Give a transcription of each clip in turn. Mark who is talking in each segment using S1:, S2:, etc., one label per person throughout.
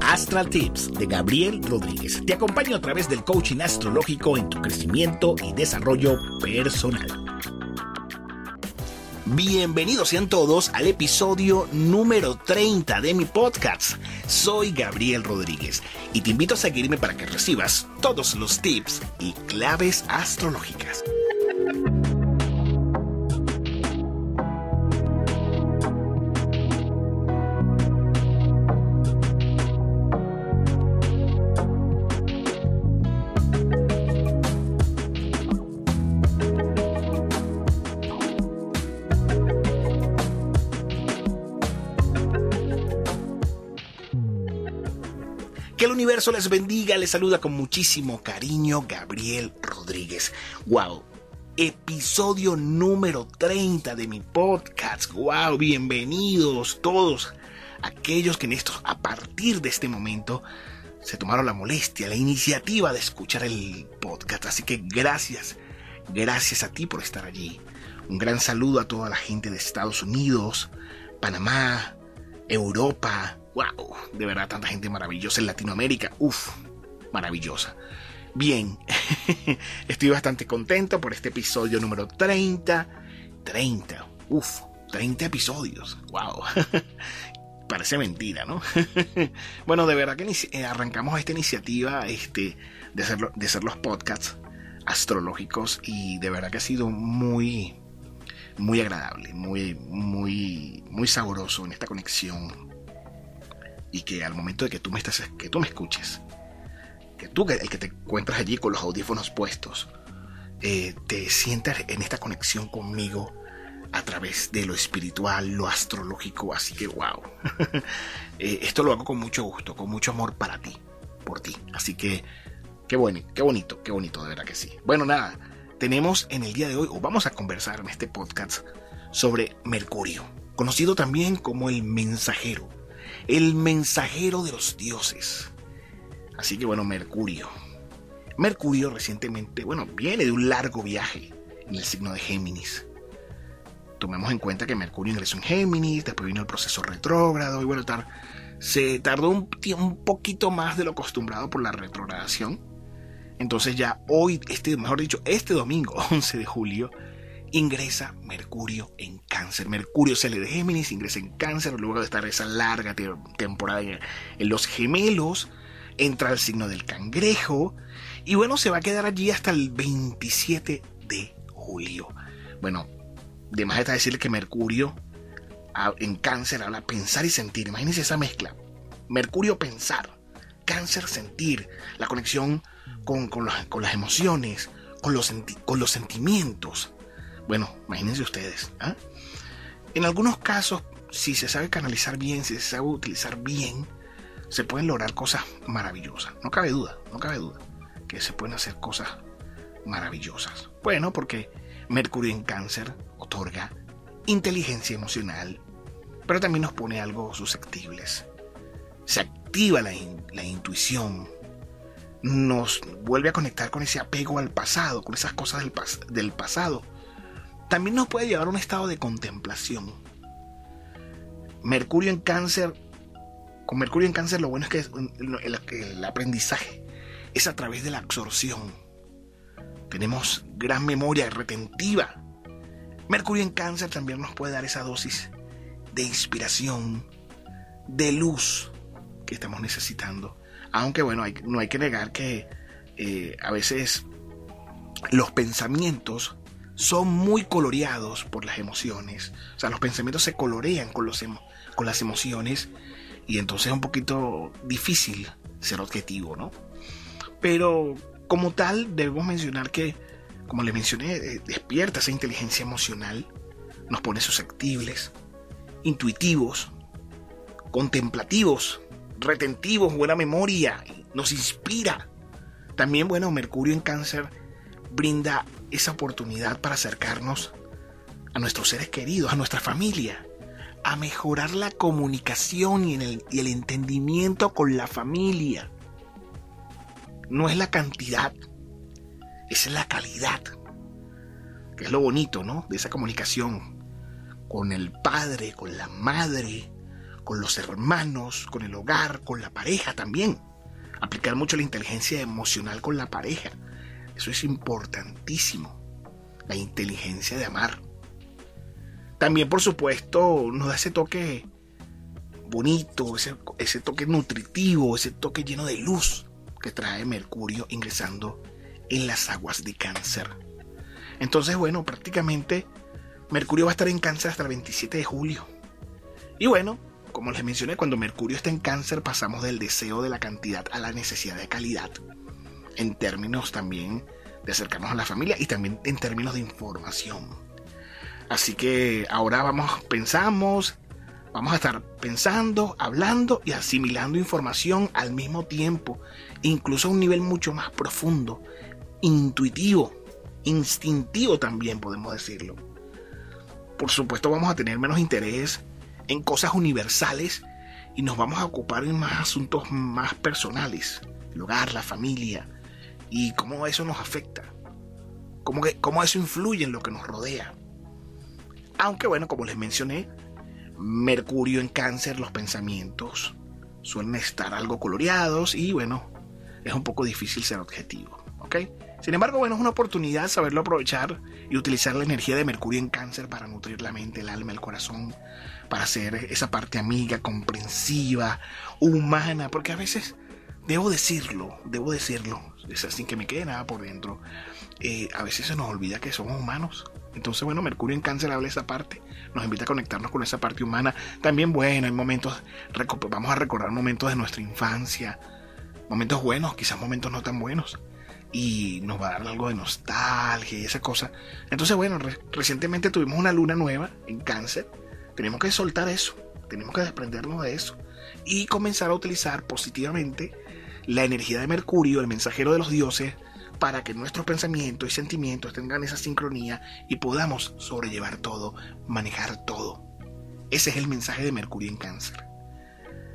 S1: Astral Tips de Gabriel Rodríguez. Te acompaño a través del coaching astrológico en tu crecimiento y desarrollo personal. Bienvenidos sean todos al episodio número 30 de mi podcast. Soy Gabriel Rodríguez y te invito a seguirme para que recibas todos los tips y claves astrológicas. Universo les bendiga, les saluda con muchísimo cariño Gabriel Rodríguez. Wow, episodio número 30 de mi podcast. Wow, bienvenidos todos aquellos que en esto, a partir de este momento, se tomaron la molestia, la iniciativa de escuchar el podcast. Así que gracias, gracias a ti por estar allí. Un gran saludo a toda la gente de Estados Unidos, Panamá, Europa, wow, de verdad tanta gente maravillosa en Latinoamérica, uff, maravillosa. Bien, estoy bastante contento por este episodio número 30. 30, uff, 30 episodios, wow. Parece mentira, ¿no? bueno, de verdad que eh, arrancamos esta iniciativa este, de, hacer, de los podcasts astrológicos y de verdad que ha sido muy, muy agradable, muy, muy, muy sabroso en esta conexión y que al momento de que tú me estás, que tú me escuches, que tú, el que te encuentras allí con los audífonos puestos, eh, te sientas en esta conexión conmigo a través de lo espiritual, lo astrológico, así que wow. Eh, esto lo hago con mucho gusto, con mucho amor para ti, por ti. Así que qué bueno, qué bonito, qué bonito, de verdad que sí. Bueno, nada, tenemos en el día de hoy, o vamos a conversar en este podcast sobre Mercurio, conocido también como el mensajero el mensajero de los dioses. Así que bueno, Mercurio. Mercurio recientemente, bueno, viene de un largo viaje en el signo de Géminis. Tomemos en cuenta que Mercurio ingresó en Géminis, después vino el proceso retrógrado y bueno, se tardó un, un poquito más de lo acostumbrado por la retrogradación. Entonces ya hoy, este, mejor dicho, este domingo 11 de julio, ingresa Mercurio en cáncer. Mercurio sale de Géminis, ingresa en cáncer, luego de estar esa larga temporada en, los gemelos, entra al signo del cangrejo y bueno, se va a quedar allí hasta el 27 de julio. Bueno, de más está decirle que Mercurio en cáncer habla pensar y sentir. Imagínense esa mezcla. Mercurio pensar, cáncer sentir, la conexión con, las emociones, con los, con los sentimientos. Bueno, imagínense ustedes. ¿ah? En algunos casos, si se sabe canalizar bien, si se sabe utilizar bien, se pueden lograr cosas maravillosas. No cabe duda, no cabe duda que se pueden hacer cosas maravillosas. Bueno, porque Mercurio en cáncer otorga inteligencia emocional, pero también nos pone algo susceptibles. Se activa la, intuición, nos vuelve a conectar con ese apego al pasado, con esas cosas del, del pasado también nos puede llevar a un estado de contemplación. Mercurio en cáncer, con Mercurio en cáncer lo bueno es que el, aprendizaje es a través de la absorción. Tenemos gran memoria retentiva. Mercurio en cáncer también nos puede dar esa dosis de inspiración, de luz que estamos necesitando. Aunque bueno, no hay que negar que eh, a veces los pensamientos son muy coloreados por las emociones. O sea, los pensamientos se colorean con, los con las emociones y entonces es un poquito difícil ser objetivo, ¿no? Pero como tal, debemos mencionar que, como les mencioné, eh, despierta esa inteligencia emocional, nos pone susceptibles, intuitivos, contemplativos, retentivos, buena memoria, nos inspira. También, bueno, Mercurio en cáncer brinda esa oportunidad para acercarnos a nuestros seres queridos, a nuestra familia, a mejorar la comunicación y el, entendimiento con la familia. No es la cantidad, es la calidad, que es lo bonito, ¿no? De esa comunicación con el padre, con la madre, con los hermanos, con el hogar, con la pareja también. Aplicar mucho la inteligencia emocional con la pareja. Eso es importantísimo. La inteligencia de amar. También, por supuesto, nos da ese toque bonito, ese, toque nutritivo, ese toque lleno de luz que trae Mercurio ingresando en las aguas de cáncer. Entonces, bueno, prácticamente Mercurio va a estar en cáncer hasta el 27 de julio. Y bueno, como les mencioné, cuando Mercurio está en cáncer pasamos del deseo de la cantidad a la necesidad de calidad. En términos también de acercarnos a la familia y también en términos de información. Así que ahora vamos, pensamos, vamos a estar pensando, hablando y asimilando información al mismo tiempo, incluso a un nivel mucho más profundo, intuitivo, instintivo también podemos decirlo. Por supuesto vamos a tener menos interés en cosas universales y nos vamos a ocupar en más asuntos más personales, el hogar, la familia y cómo eso nos afecta, cómo, cómo eso influye en lo que nos rodea. Aunque bueno, como les mencioné, Mercurio en cáncer, los pensamientos suelen estar algo coloreados y bueno, es un poco difícil ser objetivo, ¿ok? Sin embargo, bueno, es una oportunidad saberlo aprovechar y utilizar la energía de Mercurio en cáncer para nutrir la mente, el alma, el corazón, para ser esa parte amiga, comprensiva, humana, porque a veces, debo decirlo, debo decirlo, es así que me quede nada por dentro, eh, a veces se nos olvida que somos humanos. Entonces, bueno, Mercurio de esa parte, nos invita a conectarnos con esa parte humana. También, bueno, hay momentos, vamos a recordar momentos de nuestra infancia, momentos buenos, quizás momentos no tan buenos y nos va a dar algo de nostalgia y esa cosa. Entonces, bueno, recientemente tuvimos una luna nueva en cáncer. Tenemos que soltar eso, tenemos que desprendernos de eso y comenzar a utilizar positivamente la energía de Mercurio, el mensajero de los dioses, para que nuestros pensamientos y sentimientos tengan esa sincronía y podamos sobrellevar todo, manejar todo. Ese es el mensaje de Mercurio en cáncer.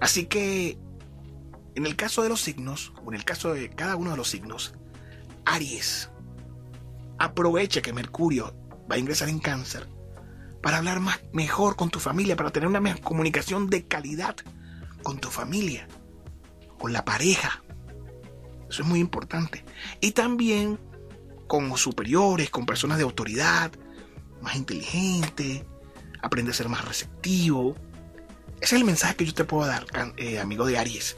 S1: Así que, en el caso de los signos, o en el caso de cada uno de los signos, Aries, aprovecha que Mercurio va a ingresar en cáncer para hablar más, mejor con tu familia, para tener una comunicación de calidad con tu familia, con la pareja. Eso es muy importante. Y también con superiores, con personas de autoridad, más inteligente, aprende a ser más receptivo. Ese es el mensaje que yo te puedo dar, eh, amigo de Aries,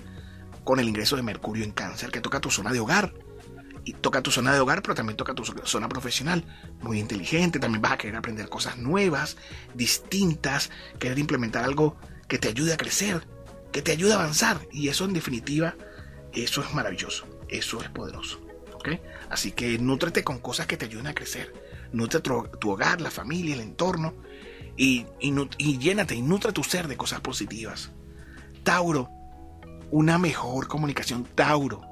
S1: con el ingreso de Mercurio en cáncer, que toca tu zona de hogar y toca tu zona de hogar, pero también toca tu zona profesional. Muy inteligente, también vas a querer aprender cosas nuevas, distintas, querer implementar algo que te ayude a crecer, que te ayude a avanzar. Y eso en definitiva, eso es maravilloso, eso es poderoso. ¿ok? Así que nútrete con cosas que te ayuden a crecer. Nutre tu, hogar, la familia, el entorno. Y, y, y llénate y nutre tu ser de cosas positivas. Tauro, una mejor comunicación. Tauro,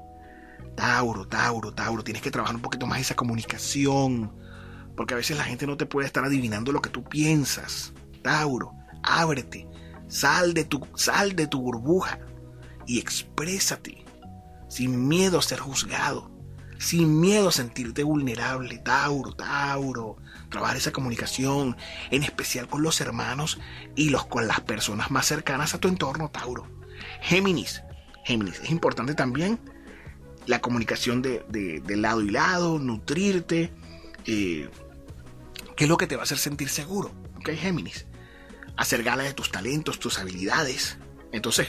S1: Tauro, Tauro, Tauro, tienes que trabajar un poquito más esa comunicación, porque a veces la gente no te puede estar adivinando lo que tú piensas. Tauro, ábrete, sal de tu, sal de tu burbuja y exprésate, sin miedo a ser juzgado, sin miedo a sentirte vulnerable. Tauro, Tauro, trabajar esa comunicación, en especial con los hermanos y los, con las personas más cercanas a tu entorno, Tauro. Géminis, Géminis, es importante también la comunicación de, lado y lado, nutrirte, eh, qué es lo que te va a hacer sentir seguro, ¿ok, Géminis? Hacer gala de tus talentos, tus habilidades. Entonces,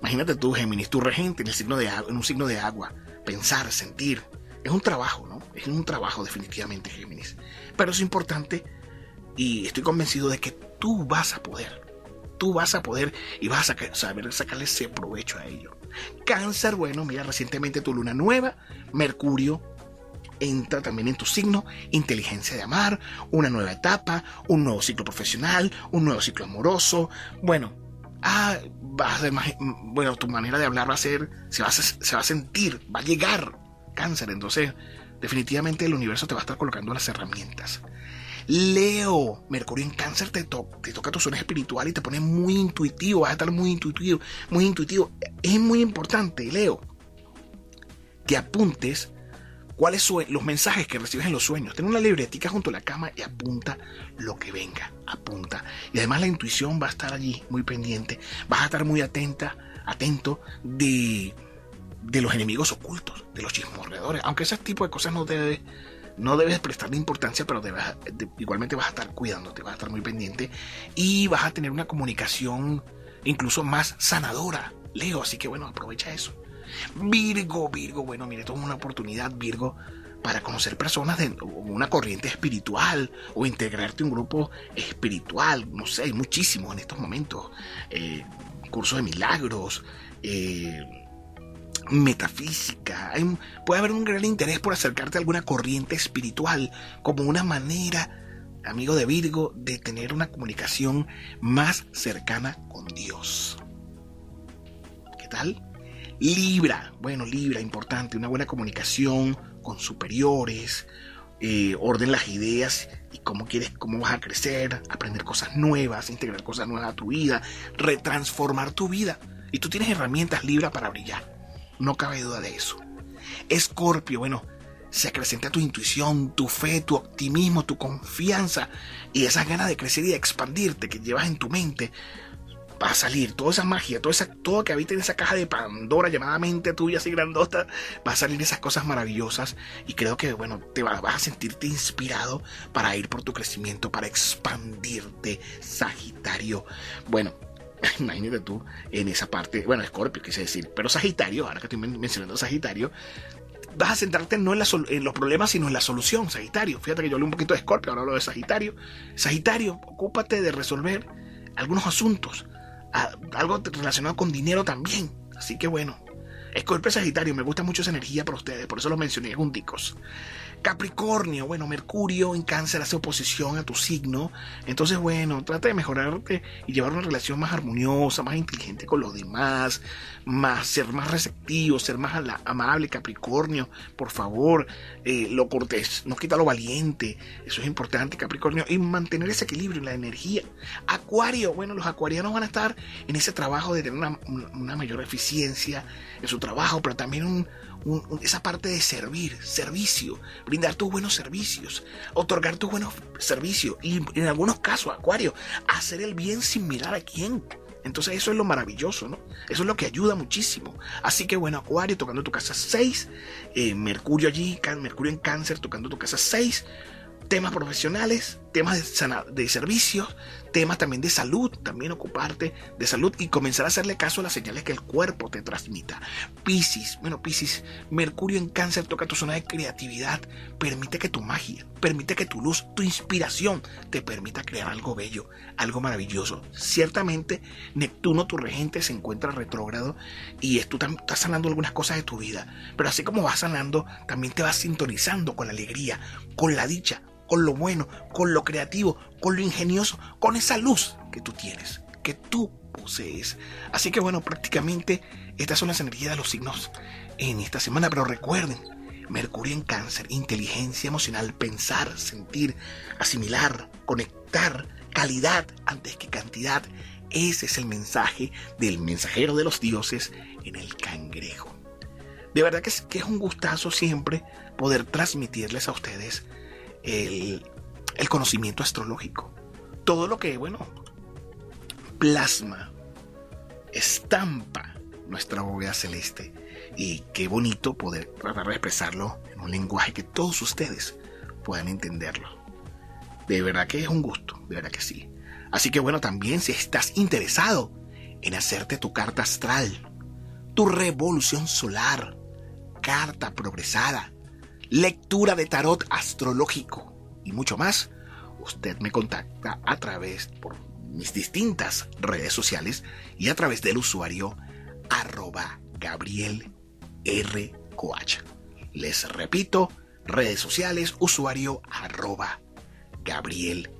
S1: imagínate tú, Géminis, tu regente en, el signo de, en un signo de agua, pensar, sentir. Es un trabajo, ¿no? Es un trabajo definitivamente, Géminis. Pero es importante y estoy convencido de que tú vas a poder. Tú vas a poder y vas a saber sacarle ese provecho a ello. Cáncer, bueno, mira, recientemente tu luna nueva, Mercurio entra también en tu signo, inteligencia de amar, una nueva etapa, un nuevo ciclo profesional, un nuevo ciclo amoroso. Bueno, ah, vas a, bueno, tu manera de hablar va a ser, se va a, se va a sentir, va a llegar cáncer. Entonces, definitivamente el universo te va a estar colocando las herramientas. Leo, Mercurio en cáncer te, te toca tu zona espiritual y te pone muy intuitivo, vas a estar muy intuitivo, muy intuitivo. Es muy importante, Leo, que apuntes cuáles son los mensajes que recibes en los sueños. Ten una libretica junto a la cama y apunta lo que venga, apunta. Y además la intuición va a estar allí muy pendiente, vas a estar muy atenta, atento de, de los enemigos ocultos, de los chismorreadores, aunque ese tipo de cosas no debes no debes prestarle importancia, pero igualmente vas a estar cuidándote, vas a estar muy pendiente y vas a tener una comunicación incluso más sanadora, Leo. Así que bueno, aprovecha eso. Virgo, Virgo, bueno, mire, toma una oportunidad, Virgo, para conocer personas de una corriente espiritual o integrarte a un grupo espiritual. No sé, hay muchísimos en estos momentos. Eh, cursos de milagros, eh, metafísica. puede haber un gran interés por acercarte a alguna corriente espiritual como una manera, amigo de Virgo, de tener una comunicación más cercana con Dios. ¿Qué tal? Libra, bueno, Libra, importante, una buena comunicación con superiores, eh, orden las ideas y cómo quieres, cómo vas a crecer, aprender cosas nuevas, integrar cosas nuevas a tu vida, retransformar tu vida. Y tú tienes herramientas Libra para brillar. No cabe duda de eso. Escorpio, bueno, se acrecenta tu intuición, tu fe, tu optimismo, tu confianza y esas ganas de crecer y de expandirte que llevas en tu mente va a salir toda esa magia, todo, esa, todo que habita en esa caja de Pandora llamada mente tuya así grandota, va a salir esas cosas maravillosas y creo que bueno, te vas a sentirte inspirado para ir por tu crecimiento, para expandirte, Sagitario. Bueno, imagínate tú en esa parte, bueno, Escorpio quise decir, pero Sagitario, ahora que estoy mencionando Sagitario, vas a centrarte no en, en, los problemas, sino en la solución, Sagitario. Fíjate que yo hablé un poquito de Escorpio, ahora hablo de Sagitario. Sagitario, ocúpate de resolver algunos asuntos algo relacionado con dinero también. Así que bueno, Escorpio Sagitario, me gusta mucho esa energía para ustedes, por eso los mencioné junticos. Capricornio, bueno, Mercurio en cáncer hace oposición a tu signo. Entonces, bueno, trata de mejorarte y llevar una relación más armoniosa, más inteligente con los demás, más, ser más receptivo, ser más amable, Capricornio. Por favor, eh, lo cortés, no quita lo valiente. Eso es importante, Capricornio. Y mantener ese equilibrio en la energía. Acuario, bueno, los acuarianos van a estar en ese trabajo de tener una, una mayor eficiencia en su trabajo, pero también esa parte de servir, servicio, brindar tus buenos servicios, otorgar tus buenos servicios y en algunos casos, Acuario, hacer el bien sin mirar a quién. Entonces eso es lo maravilloso, ¿no? Eso es lo que ayuda muchísimo. Así que bueno, Acuario tocando tu casa 6, eh, Mercurio allí, Mercurio en cáncer tocando tu casa 6, temas profesionales, temas de, servicios, temas también de salud, también ocuparte de salud y comenzar a hacerle caso a las señales que el cuerpo te transmita. Piscis, bueno, Piscis, Mercurio en cáncer toca tu zona de creatividad, permite que tu magia, permite que tu luz, tu inspiración te permita crear algo bello, algo maravilloso. Ciertamente, Neptuno, tu regente, se encuentra retrógrado y tú estás sanando algunas cosas de tu vida, pero así como vas sanando, también te vas sintonizando con la alegría, con la dicha, con lo bueno, con lo creativo, con lo ingenioso, con esa luz que tú tienes, que tú posees. Así que bueno, prácticamente estas son las energías de los signos en esta semana, pero recuerden, Mercurio en cáncer, inteligencia emocional, pensar, sentir, asimilar, conectar, calidad antes que cantidad. Ese es el mensaje del mensajero de los dioses en el cangrejo. De verdad que es, que un gustazo siempre poder transmitirles a ustedes el, conocimiento astrológico. Todo lo que, bueno, plasma, estampa nuestra bóveda celeste. Y qué bonito poder tratar de expresarlo en un lenguaje que todos ustedes puedan entenderlo. De verdad que es un gusto, de verdad que sí. Así que bueno, también si estás interesado en hacerte tu carta astral, tu revolución solar, carta progresada, lectura de tarot astrológico y mucho más, usted me contacta a través por mis distintas redes sociales y a través del usuario arroba Gabriel R. Coach. Les repito, redes sociales, usuario arroba Gabriel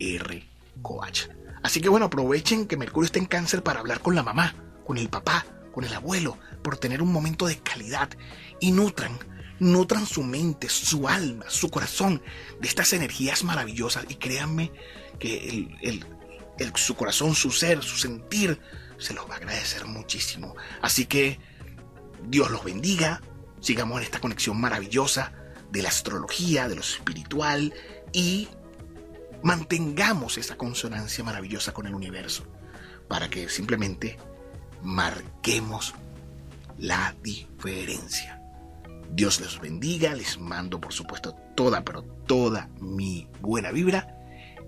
S1: R. Coach. Así que bueno, aprovechen que Mercurio está en cáncer para hablar con la mamá, con el papá, con el abuelo, por tener un momento de calidad y nutran nutran su mente, su alma, su corazón de estas energías maravillosas y créanme que su corazón, su ser, su sentir se los va a agradecer muchísimo. Así que Dios los bendiga, sigamos en esta conexión maravillosa de la astrología, de lo espiritual y mantengamos esa consonancia maravillosa con el universo para que simplemente marquemos la diferencia. Dios les bendiga, les mando por supuesto toda, pero toda mi buena vibra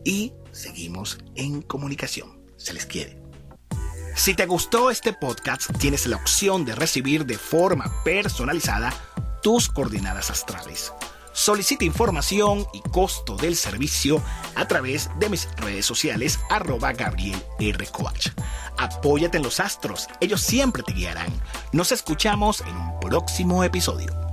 S1: y seguimos en comunicación. Se les quiere. Si te gustó este podcast, tienes la opción de recibir de forma personalizada tus coordenadas astrales. Solicita información y costo del servicio a través de mis redes sociales arroba Gabriel. Apóyate en los astros, ellos siempre te guiarán. Nos escuchamos en un próximo episodio.